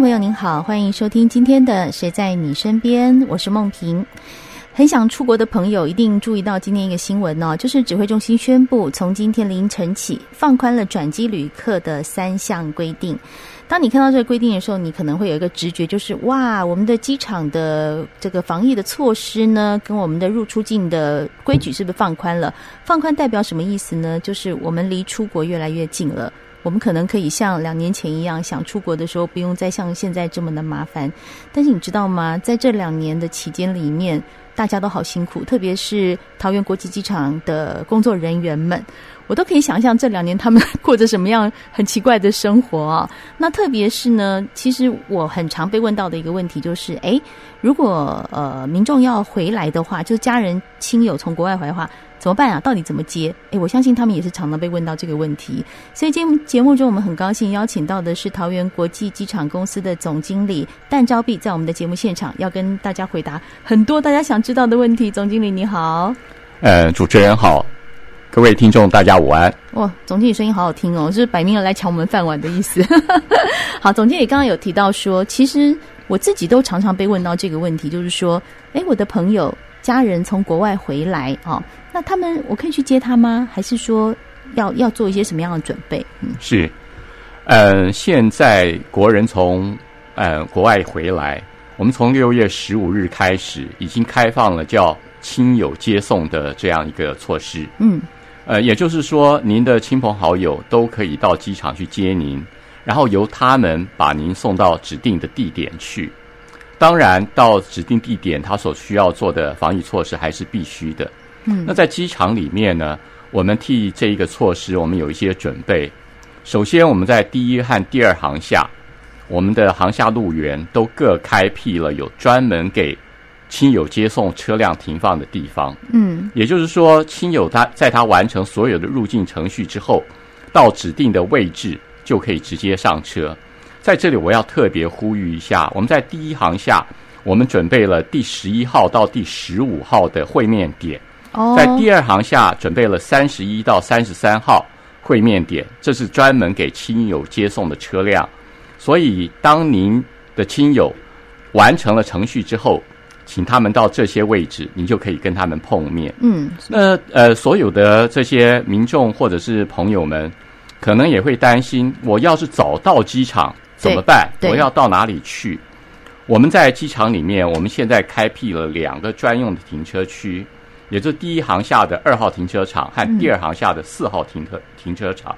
朋友您好，欢迎收听今天的《谁在你身边》，我是梦萍。很想出国的朋友一定注意到今天一个新闻哦，就是指挥中心宣布，从今天凌晨起放宽了转机旅客的三项规定。当你看到这个规定的时候，你可能会有一个直觉，就是哇，我们的机场的这个防疫的措施呢，跟我们的入出境的规矩是不是放宽了？放宽代表什么意思呢？就是我们离出国越来越近了。我们可能可以像两年前一样，想出国的时候不用再像现在这么的麻烦。但是你知道吗？在这两年的期间里面，大家都好辛苦，特别是桃园国际机场的工作人员们，我都可以想象这两年他们过着什么样很奇怪的生活啊。那特别是呢，其实我很常被问到的一个问题就是：诶，如果呃民众要回来的话，就家人亲友从国外回来的话。怎么办啊？到底怎么接？诶，我相信他们也是常常被问到这个问题。所以今天节目中，我们很高兴邀请到的是桃园国际机场公司的总经理但昭碧，在我们的节目现场要跟大家回答很多大家想知道的问题。总经理你好，呃，主持人好，各位听众大家午安。哇，总经理声音好好听哦，是摆明了来抢我们饭碗的意思。好，总经理刚刚有提到说，其实我自己都常常被问到这个问题，就是说，诶，我的朋友。家人从国外回来啊、哦，那他们我可以去接他吗？还是说要要做一些什么样的准备？嗯，是，呃，现在国人从呃国外回来，我们从六月十五日开始已经开放了叫亲友接送的这样一个措施。嗯，呃，也就是说，您的亲朋好友都可以到机场去接您，然后由他们把您送到指定的地点去。当然，到指定地点，他所需要做的防疫措施还是必须的。嗯，那在机场里面呢，我们替这一个措施，我们有一些准备。首先，我们在第一和第二航下，我们的航下路员都各开辟了有专门给亲友接送车辆停放的地方。嗯，也就是说，亲友他在他完成所有的入境程序之后，到指定的位置就可以直接上车。在这里，我要特别呼吁一下，我们在第一航下，我们准备了第十一号到第十五号的会面点；在第二行下准备了三十一到三十三号会面点，这是专门给亲友接送的车辆。所以，当您的亲友完成了程序之后，请他们到这些位置，您就可以跟他们碰面。嗯，那呃，所有的这些民众或者是朋友们，可能也会担心，我要是早到机场。怎么办？我要到哪里去？我们在机场里面，我们现在开辟了两个专用的停车区，也就是第一航下的二号停车场和第二航下的四号停车、嗯、停车场。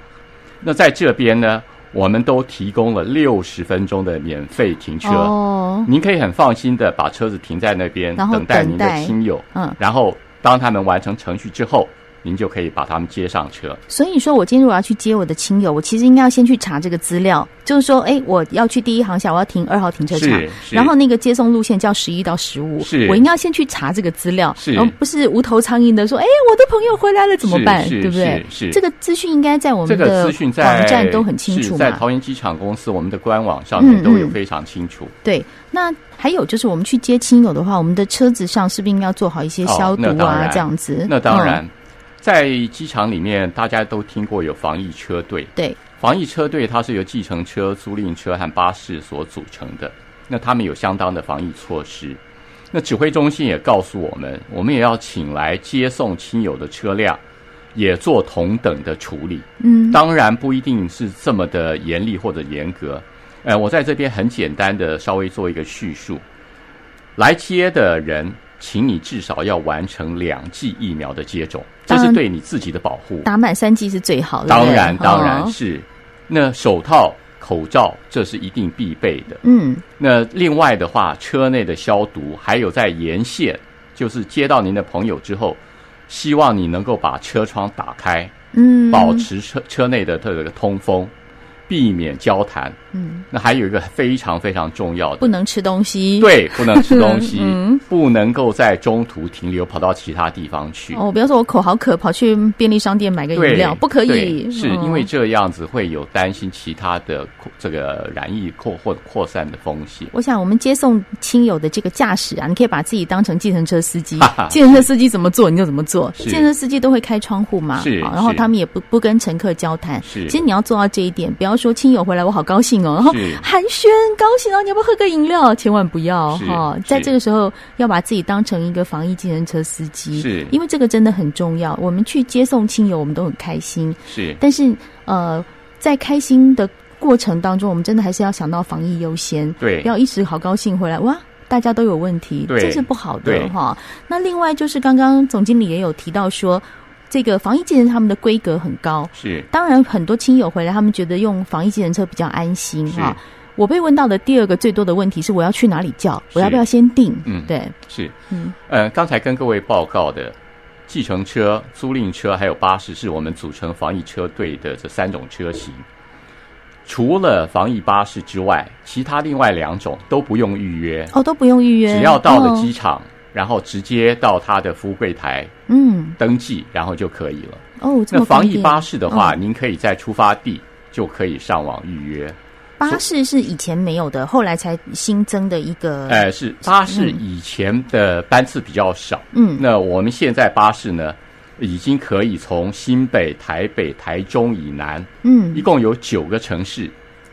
那在这边呢，我们都提供了六十分钟的免费停车。哦，您可以很放心的把车子停在那边，等待，等待您的亲友。嗯，然后当他们完成程序之后。您就可以把他们接上车。所以说，我今天如果要去接我的亲友，我其实应该要先去查这个资料，就是说，哎，我要去第一航厦，我要停二号停车场，然后那个接送路线叫十一到十五，我应该要先去查这个资料，然后不是无头苍蝇的说，哎，我的朋友回来了怎么办？对不对？是这个资讯应该在我们的网站都很清楚嘛。在桃园机场公司我们的官网上面都有非常清楚。嗯嗯、对，那还有就是我们去接亲友的话，我们的车子上是不是应该要做好一些消毒啊？这样子，那当然。嗯在机场里面，大家都听过有防疫车队。对，防疫车队它是由计程车、租赁车和巴士所组成的。那他们有相当的防疫措施。那指挥中心也告诉我们，我们也要请来接送亲友的车辆，也做同等的处理。嗯，当然不一定是这么的严厉或者严格。呃，我在这边很简单的稍微做一个叙述。来接的人。请你至少要完成两剂疫苗的接种，这是对你自己的保护。打满三剂是最好的。当然，当然是。那手套、口罩，这是一定必备的。嗯。那另外的话，车内的消毒，还有在沿线，就是接到您的朋友之后，希望你能够把车窗打开，嗯，保持车车内的这个通风，避免交谈。嗯，那还有一个非常非常重要的，不能吃东西。对，不能吃东西，嗯不能够在中途停留，跑到其他地方去。哦，比方说我口好渴，跑去便利商店买个饮料，不可以。是嗯因为这样子会有担心其他的这个染疫扩或扩散的风险。我想，我们接送亲友的这个驾驶啊，你可以把自己当成计程车司机计程车司机怎么做你就怎么做。是计程车司机都会开窗户嘛，是然后他们也不不跟乘客交谈。是其实你要做到这一点，不要说亲友回来我好高兴哦，然后寒暄高兴哦，你要不要喝个饮料？千万不要哈，是在这个时候要把自己当成一个防疫计程车司机，是因为这个真的很重要。我们去接送亲友，我们都很开心，是但是呃，在开心的过程当中，我们真的还是要想到防疫优先。对不要一时好高兴回来哇，大家都有问题，对这是不好的哈。那另外就是刚刚总经理也有提到说，这个防疫计程车他们的规格很高，是。当然很多亲友回来，他们觉得用防疫计程车比较安心是。哈。我被问到的第二个最多的问题是，我要去哪里叫？我要不要先订？嗯对，是，嗯，呃，刚才跟各位报告的计程车、租赁车还有巴士，是我们组成防疫车队的这三种车型。除了防疫巴士之外，其他另外两种都不用预约，哦，都不用预约，只要到了哦。机场，然后直接到他的服务柜台嗯，登记，然后就可以了。哦，这那防疫巴士的话，嗯您可以在出发地就可以上网预约。巴士是以前没有的，后来才新增的一个。呃，是巴士以前的班次比较少，嗯，那我们现在巴士呢，已经可以从新北、台北、台中以南，嗯一共有九个城市，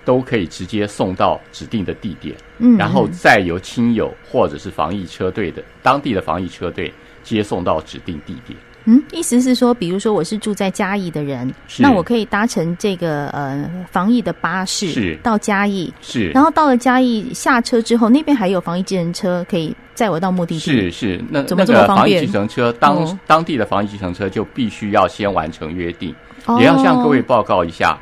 都可以直接送到指定的地点，嗯，然后再由亲友或者是防疫车队的当地的防疫车队接送到指定地点。嗯，意思是说，比如说我是住在嘉义的人，是。那我可以搭乘这个呃防疫的巴士是。到嘉义，是，然后到了嘉义下车之后，那边还有防疫计程车可以载我到目的地。是是，那怎么那个防疫这么方便？计程车当、哦。当地的防疫计程车就必须要先完成约定，哦。也要向各位报告一下，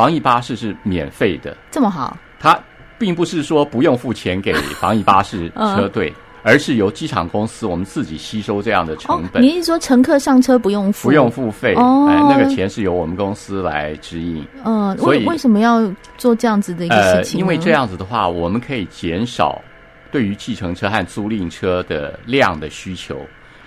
防疫巴士是免费的。这么好，它并不是说不用付钱给防疫巴士车队，而是由机场公司我们自己吸收这样的成本，哦、你意思说乘客上车不用付？不用付费，哦哎，那个钱是由我们公司来指引。嗯、呃，所以为为什么要做这样子的一个事情？呃，因为这样子的话，我们可以减少对于计程车和租赁车的量的需求，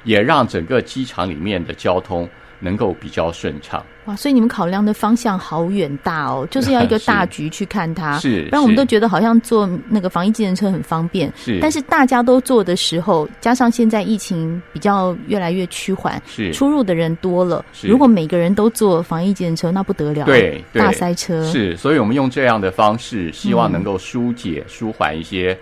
也让整个机场里面的交通能够比较顺畅。哇，所以你们考量的方向好远大哦，就是要一个大局去看它。是，不然我们都觉得好像坐那个防疫计程车很方便。是，但是大家都坐的时候，加上现在疫情比较越来越趋缓，是出入的人多了。如果每个人都坐防疫计程车，那不得了，对，对大塞车。是，所以我们用这样的方式，希望能够疏解、舒缓一些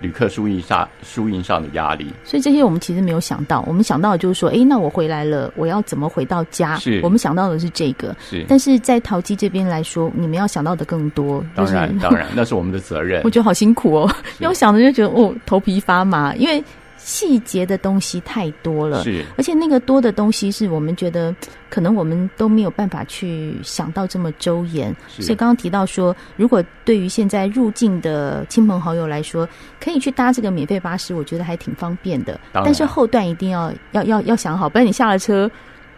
旅客输赢上输赢上的压力。所以这些我们其实没有想到，我们想到的就是说，哎，那我回来了，我要怎么回到家？是，我们想到的是这个。是，但是在淘机这边来说，你们要想到的更多。当然，就是、当然，那是我们的责任。我觉得好辛苦哦，因为我想着就觉得哦，头皮发麻，因为细节的东西太多了。是，而且那个多的东西是我们觉得可能我们都没有办法去想到这么周延。所以刚刚提到说，如果对于现在入境的亲朋好友来说，可以去搭这个免费巴士，我觉得还挺方便的。但是后段一定要要要要想好，不然你下了车。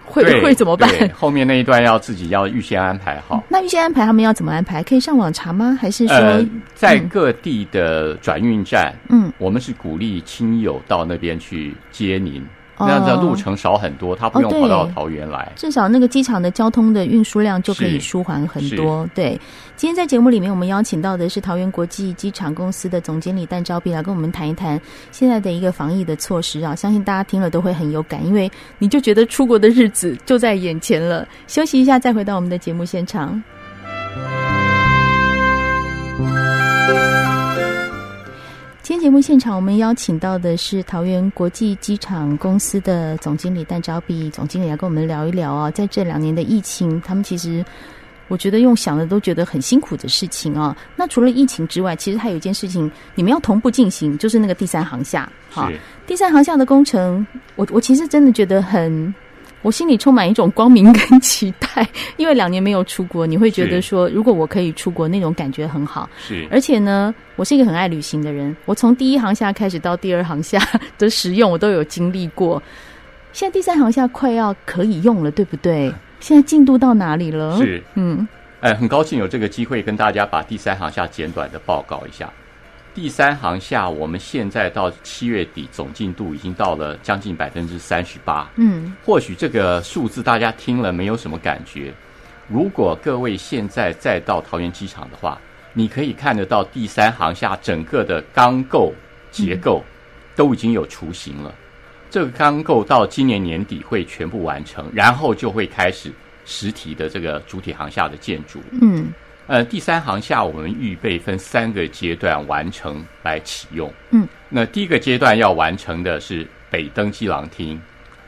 会会怎么办？后面那一段要自己要预先安排好。那预先安排他们要怎么安排？可以上网查吗？还是说、呃、在各地的转运站？嗯，我们是鼓励亲友到那边去接您。那样的路程少很多，他不用跑到桃园来。哦、至少那个机场的交通的运输量就可以舒缓很多。对，今天在节目里面，我们邀请到的是桃园国际机场公司的总经理戴昭碧来跟我们谈一谈现在的一个防疫的措施啊。相信大家听了都会很有感，因为你就觉得出国的日子就在眼前了。休息一下，再回到我们的节目现场。天节目现场，我们邀请到的是桃园国际机场公司的总经理戴昭碧总经理来跟我们聊一聊啊，在这两年的疫情，他们其实我觉得用想的都觉得很辛苦的事情啊。那除了疫情之外，其实还有一件事情你们要同步进行，就是那个第三航厦。好，第三航厦的工程，我我其实真的觉得很。我心里充满一种光明跟期待，因为两年没有出国，你会觉得说，如果我可以出国，那种感觉很好。是，而且呢，我是一个很爱旅行的人，我从第一航下开始到第二航下的使用，我都有经历过。现在第三航下快要可以用了，对不对？现在进度到哪里了？是，嗯，哎，很高兴有这个机会跟大家把第三航下简短的报告一下。第三行下我们现在到七月底总进度已经到了将近百分之三十八。嗯，或许这个数字大家听了没有什么感觉。如果各位现在再到桃园机场的话，你可以看得到第三行下整个的钢构结构都已经有雏形了。这个钢构到今年年底会全部完成，然后就会开始实体的这个主体航下的建筑。嗯，呃，第三行下我们预备分三个阶段完成来启用。嗯，那第一个阶段要完成的是北登机廊厅，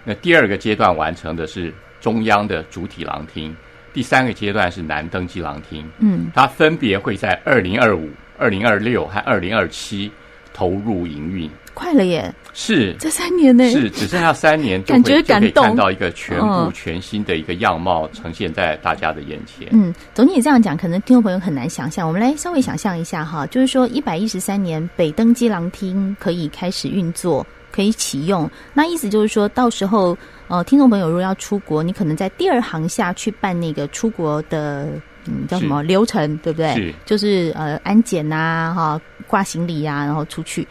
那第二个阶段完成的是中央的主体廊厅，第三个阶段是南登机廊厅。嗯，它分别会在二零二五、二零二六和二零二七投入营运。快了耶！是这三年呢？是只剩下三年，感觉感动，看到一个全部全新的一个样貌呈现在大家的眼前。嗯，总体这样讲，可能听众朋友很难想象。我们来稍微想象一下哈，就是说一百一十三年北登机廊厅可以开始运作，可以启用。那意思就是说到时候，呃，听众朋友如果要出国，你可能在第二行下去办那个出国的，嗯，叫什么流程，对不对？是，就是呃安检呐，哈，挂行李呀、啊，然后出去。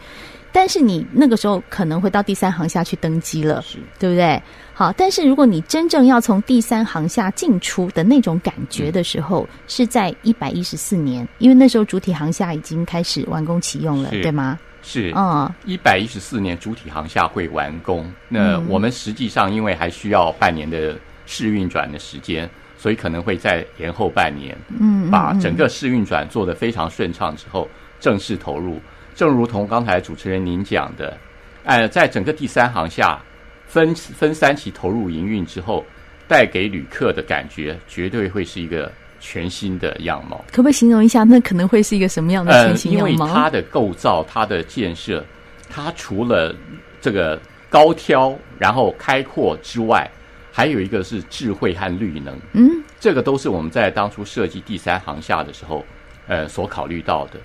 但是你那个时候可能会到第三航下去登机了，是，对不对？好，但是如果你真正要从第三航下进出的那种感觉的时候，嗯、是在一百一十四年，因为那时候主体航下已经开始完工启用了，对吗？是，嗯，一百一十四年主体航下会完工。那我们实际上因为还需要半年的试运转的时间，所以可能会再延后半年，嗯，把整个试运转做得非常顺畅之后，正式投入。正如同刚才主持人您讲的，呃，在整个第三行下分分三期投入营运之后，带给旅客的感觉绝对会是一个全新的样貌。可不可以形容一下，那可能会是一个什么样的全新样貌？呃，因为它的构造、它的建设，它除了这个高挑然后开阔之外，还有一个是智慧和绿能。嗯，这个都是我们在当初设计第三行下的时候，呃，所考虑到的。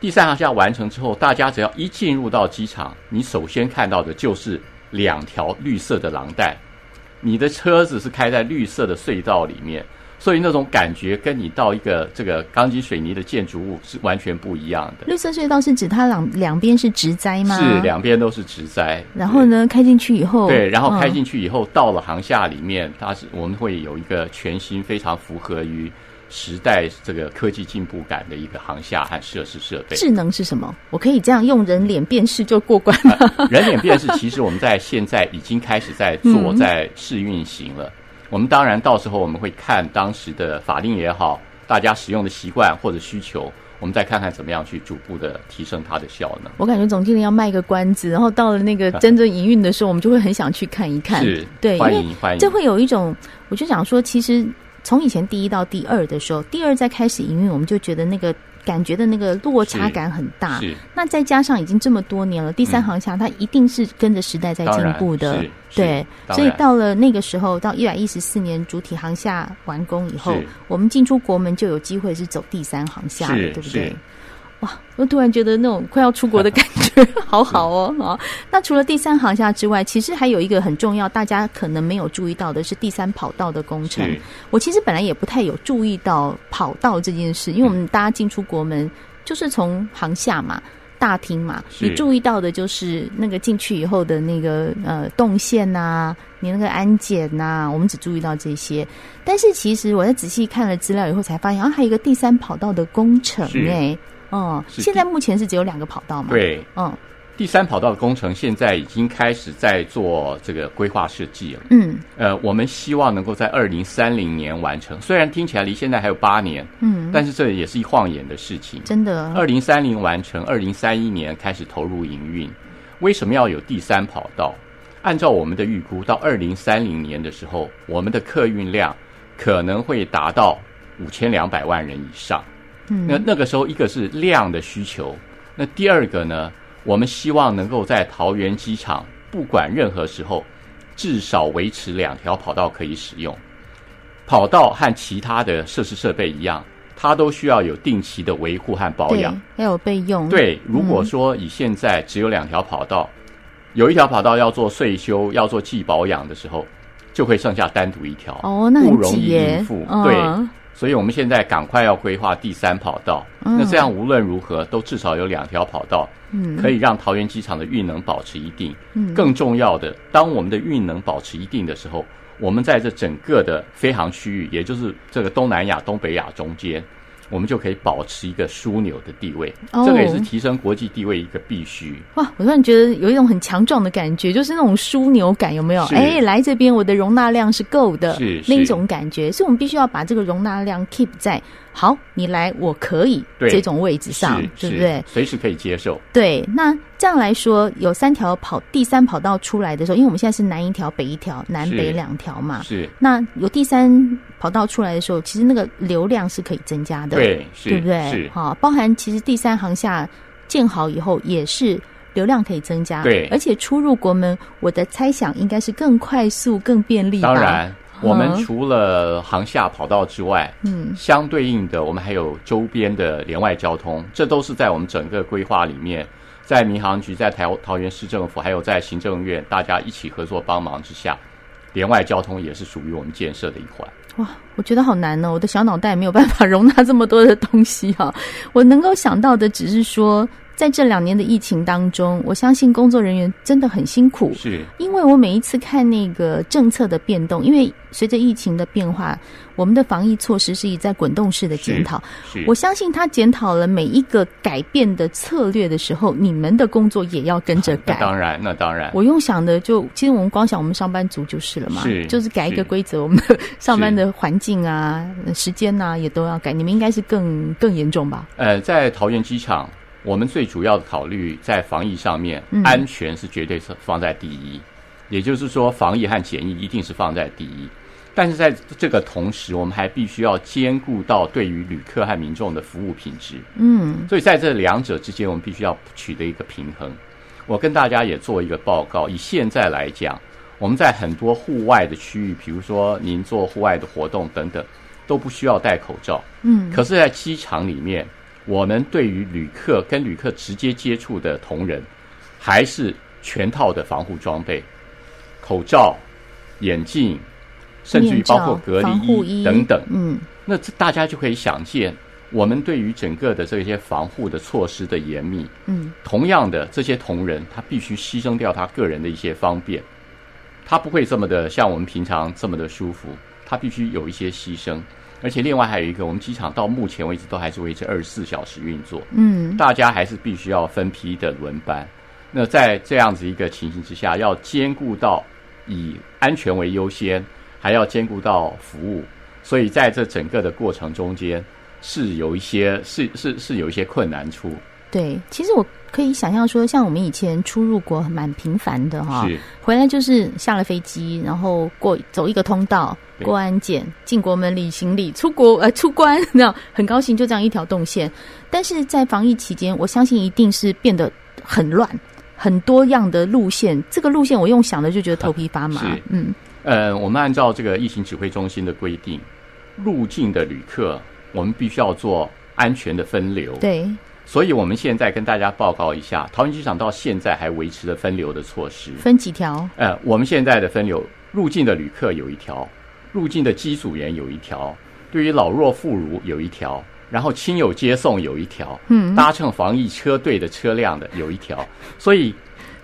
第三航厦完成之后，大家只要一进入到机场，你首先看到的就是两条绿色的廊带，你的车子是开在绿色的隧道里面，所以那种感觉跟你到一个这个钢筋水泥的建筑物是完全不一样的。绿色隧道是指它两两边是植栽吗？是，两边都是植栽。然后呢，开进去以后，对，然后开进去以后，嗯、到了航厦里面，它是我们会有一个全新、非常符合于。时代这个科技进步感的一个航厦和设施设备，智能是什么？我可以这样用人脸辨识就过关了。呃、人脸辨识其实我们在现在已经开始在做，在试运行了。嗯、我们当然到时候我们会看当时的法令也好，大家使用的习惯或者需求，我们再看看怎么样去逐步的提升它的效能。我感觉总经理要卖个关子，然后到了那个 真正营运的时候，我们就会很想去看一看。是，对，欢迎欢迎。这会有一种，我就想说，其实。从以前第一到第二的时候，第二再开始营运，我们就觉得那个感觉的那个落差感很大。是，那再加上已经这么多年了，第三航厦它一定是跟着时代在进步的。对，所以到了那个时候，到一百一十四年主体航厦完工以后，我们进出国门就有机会是走第三航厦了，对不对？哇！我突然觉得那种快要出国的感觉，好好哦啊！那除了第三航厦之外，其实还有一个很重要，大家可能没有注意到的是第三跑道的工程。我其实本来也不太有注意到跑道这件事，因为我们大家进出国门就是从航厦嘛、大厅嘛，你注意到的就是那个进去以后的那个呃动线呐、啊，你那个安检呐、啊，我们只注意到这些。但是其实我在仔细看了资料以后，才发现啊，还有一个第三跑道的工程哎。哦，现在目前是只有两个跑道嘛？对，嗯，第三跑道的工程现在已经开始在做这个规划设计了。嗯，呃，我们希望能够在二零三零年完成。虽然听起来离现在还有八年，嗯，但是这也是一晃眼的事情。真的，二零三零完成，二零三一年开始投入营运。为什么要有第三跑道？按照我们的预估，到二零三零年的时候，我们的客运量可能会达到五千两百万人以上。嗯，那那个时候，一个是量的需求，那第二个呢，我们希望能够在桃园机场，不管任何时候，至少维持两条跑道可以使用。跑道和其他的设施设备一样，它都需要有定期的维护和保养，要有备用。对，如果说以现在只有两条跑道，嗯、有一条跑道要做税修、要做季保养的时候，就会剩下单独一条，哦，那很，不容易应付。嗯、对。所以我们现在赶快要规划第三跑道。嗯、那这样无论如何都至少有两条跑道，嗯，可以让桃园机场的运能保持一定。嗯，更重要的，当我们的运能保持一定的时候，我们在这整个的飞航区域，也就是这个东南亚、东北亚中间。我们就可以保持一个枢纽的地位，哦、这个也是提升国际地位一个必须。哇，我突然觉得有一种很强壮的感觉，就是那种枢纽感，有没有？哎，来这边，我的容纳量是够的，是，是那一种感觉。所以我们必须要把这个容纳量 keep 在。好，你来，我可以这种位置上，对不对？随时可以接受。对，那这样来说，有三条跑，第三跑道出来的时候，因为我们现在是南一条、北一条，南北两条嘛。是。那有第三跑道出来的时候，其实那个流量是可以增加的，对，对不对？是。好，包含其实第三航下建好以后，也是流量可以增加，对。而且出入国门，我的猜想应该是更快速、更便利。当然。我们除了航厦跑道之外，嗯，相对应的，我们还有周边的联外交通，这都是在我们整个规划里面，在民航局、在桃桃园市政府，还有在行政院大家一起合作帮忙之下，联外交通也是属于我们建设的一环。哇，我觉得好难哦，我的小脑袋没有办法容纳这么多的东西哈，我能够想到的只是说。在这两年的疫情当中，我相信工作人员真的很辛苦，是因为我每一次看那个政策的变动，因为随着疫情的变化，我们的防疫措施是以在滚动式的检讨。我相信他检讨了每一个改变的策略的时候，你们的工作也要跟着 改。那当然，那当然。我用想的就，其实我们光想我们上班族就是了嘛，是就是改一个规则，我们的上班的环境啊、时间呐、啊、也都要改。你们应该是更更严重吧？呃，在桃园机场。我们最主要的考虑在防疫上面，安全是绝对是放在第一，嗯、也就是说，防疫和检疫一定是放在第一。但是在这个同时，我们还必须要兼顾到对于旅客和民众的服务品质。嗯，所以在这两者之间，我们必须要取得一个平衡。我跟大家也做一个报告，以现在来讲，我们在很多户外的区域，比如说您做户外的活动等等，都不需要戴口罩。嗯，可是，在机场里面。我们对于旅客跟旅客直接接触的同仁，还是全套的防护装备，口罩、眼镜，甚至于包括隔离衣等等。嗯，那这大家就可以想见，我们对于整个的这些防护的措施的严密。嗯，同样的，这些同仁他必须牺牲掉他个人的一些方便，他不会这么的像我们平常这么的舒服，他必须有一些牺牲。而且另外还有一个，我们机场到目前为止都还是维持二十四小时运作。嗯，大家还是必须要分批的轮班。那在这样子一个情形之下，要兼顾到以安全为优先，还要兼顾到服务，所以在这整个的过程中间是有一些是是是有一些困难处。对，其实我可以想象说，像我们以前出入国蛮频繁的哈，回来就是下了飞机，然后过走一个通道。过安检，进国门领行李，出国呃 出关，那很高兴就这样一条动线。但是在防疫期间，我相信一定是变得很乱，很多样的路线。这个路线我用想的就觉得头皮发麻。嗯，呃，我们按照这个疫情指挥中心的规定，入境的旅客我们必须要做安全的分流。对，所以我们现在跟大家报告一下，桃园机场到现在还维持着分流的措施。分几条？呃，我们现在的分流，入境的旅客有一条。入境的机组员有一条，对于老弱妇孺有一条，然后亲友接送有一条，嗯，搭乘防疫车队的车辆的有一条，所以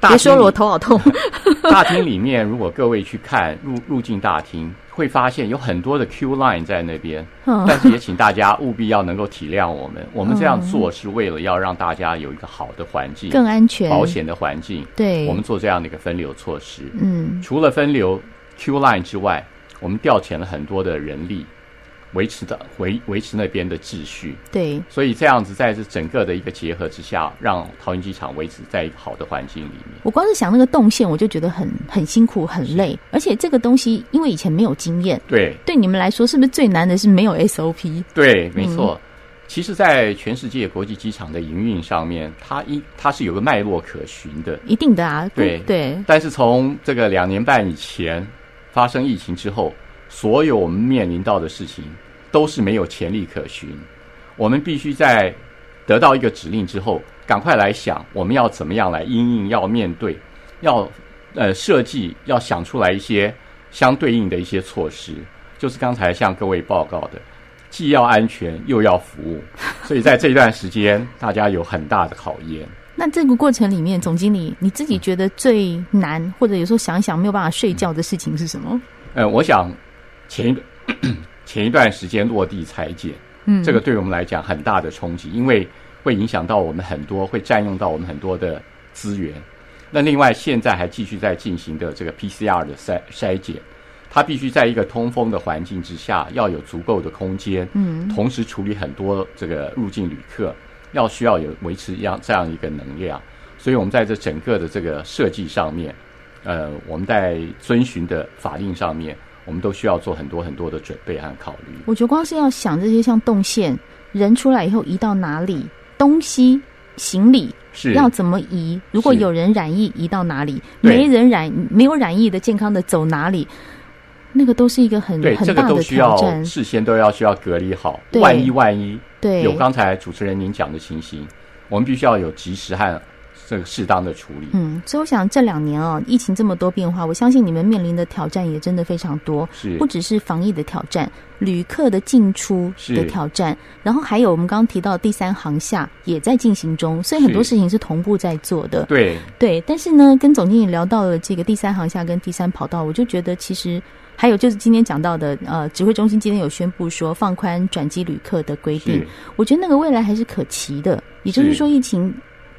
别说了，我头好痛。大厅里面，如果各位去看入入境大厅，会发现有很多的 Q line 在那边，但是也请大家务必要能够体谅我们，我们这样做是为了要让大家有一个好的环境，更安全、保险的环境。对，我们做这样的一个分流措施。嗯，除了分流 Q line 之外。我们调遣了很多的人力，维持的维维持那边的秩序。对，所以这样子在这整个的一个结合之下，让桃园机场维持在一个好的环境里面。我光是想那个动线，我就觉得很很辛苦、很累。而且这个东西，因为以前没有经验，对，对你们来说，是不是最难的是没有 SOP？对，没错。嗯、其实，在全世界国际机场的营运上面，它一它是有个脉络可循的，一定的啊。对对。但是从这个两年半以前。发生疫情之后，所有我们面临到的事情都是没有前例可循。我们必须在得到一个指令之后，赶快来想我们要怎么样来因应，要面对，要呃设计，要想出来一些相对应的一些措施。就是刚才向各位报告的，既要安全又要服务，所以在这一段时间，大家有很大的考验。那这个过程里面，总经理你自己觉得最难，或者有时候想想没有办法睡觉的事情是什么？呃，我想前一前一段时间落地裁剪，嗯，这个对我们来讲很大的冲击，因为会影响到我们很多，会占用到我们很多的资源。那另外，现在还继续在进行的这个 PCR 的筛筛检，它必须在一个通风的环境之下，要有足够的空间，嗯，同时处理很多这个入境旅客。要需要有维持一样这样一个能量，所以我们在这整个的这个设计上面，呃，我们在遵循的法令上面，我们都需要做很多很多的准备和考虑。我觉得光是要想这些像动线，人出来以后移到哪里，东西行李是要怎么移，如果有人染疫移到哪里，没人染没有染疫的健康的走哪里。那个都是一个很对，很大的挑战，这个都需要事先都要需要隔离好。万一万一，对，有刚才主持人您讲的情形，我们必须要有及时和这个适当的处理。嗯，所以我想这两年哦，疫情这么多变化，我相信你们面临的挑战也真的非常多，是不只是防疫的挑战，旅客的进出的挑战，然后还有我们刚刚提到第三航厦也在进行中，所以很多事情是同步在做的。对对，但是呢，跟总经理聊到了这个第三航厦跟第三跑道，我就觉得其实。还有就是今天讲到的，呃，指挥中心今天有宣布说放宽转机旅客的规定，我觉得那个未来还是可期的。也就是说，疫情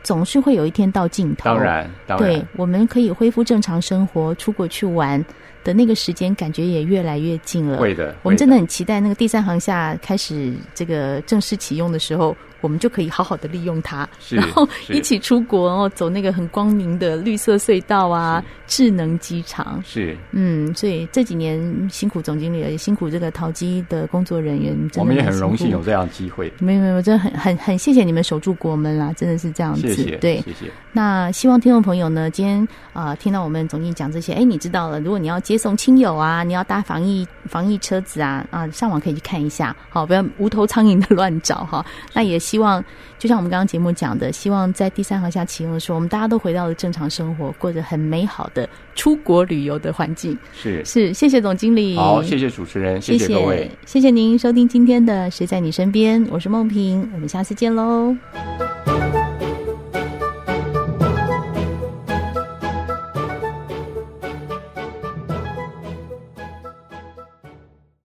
总是会有一天到尽头，当然，当然，对，我们可以恢复正常生活，出国去玩的那个时间，感觉也越来越近了。会的，我们真的很期待那个第三航厦开始这个正式启用的时候。我们就可以好好的利用它，然后一起出国哦，走那个很光明的绿色隧道啊，智能机场是，嗯，所以这几年辛苦总经理了，也辛苦这个淘机的工作人员，我们也很荣幸有这样的机会。没有没有，真的很很很谢谢你们守住国门啦，真的是这样子。谢谢，对，谢谢。那希望听众朋友呢，今天啊、呃、听到我们总经理讲这些，哎，你知道了，如果你要接送亲友啊，你要搭防疫防疫车子啊啊，上网可以去看一下，好，不要无头苍蝇的乱找哈。那也希望。就像我们刚刚节目讲的，希望在第三航下启用的时候，我们大家都回到了正常生活，过着很美好的出国旅游的环境。是是，谢谢总经理。好，谢谢主持人，谢谢各位，谢谢您收听今天的《谁在你身边》，我是梦萍，我们下次见喽。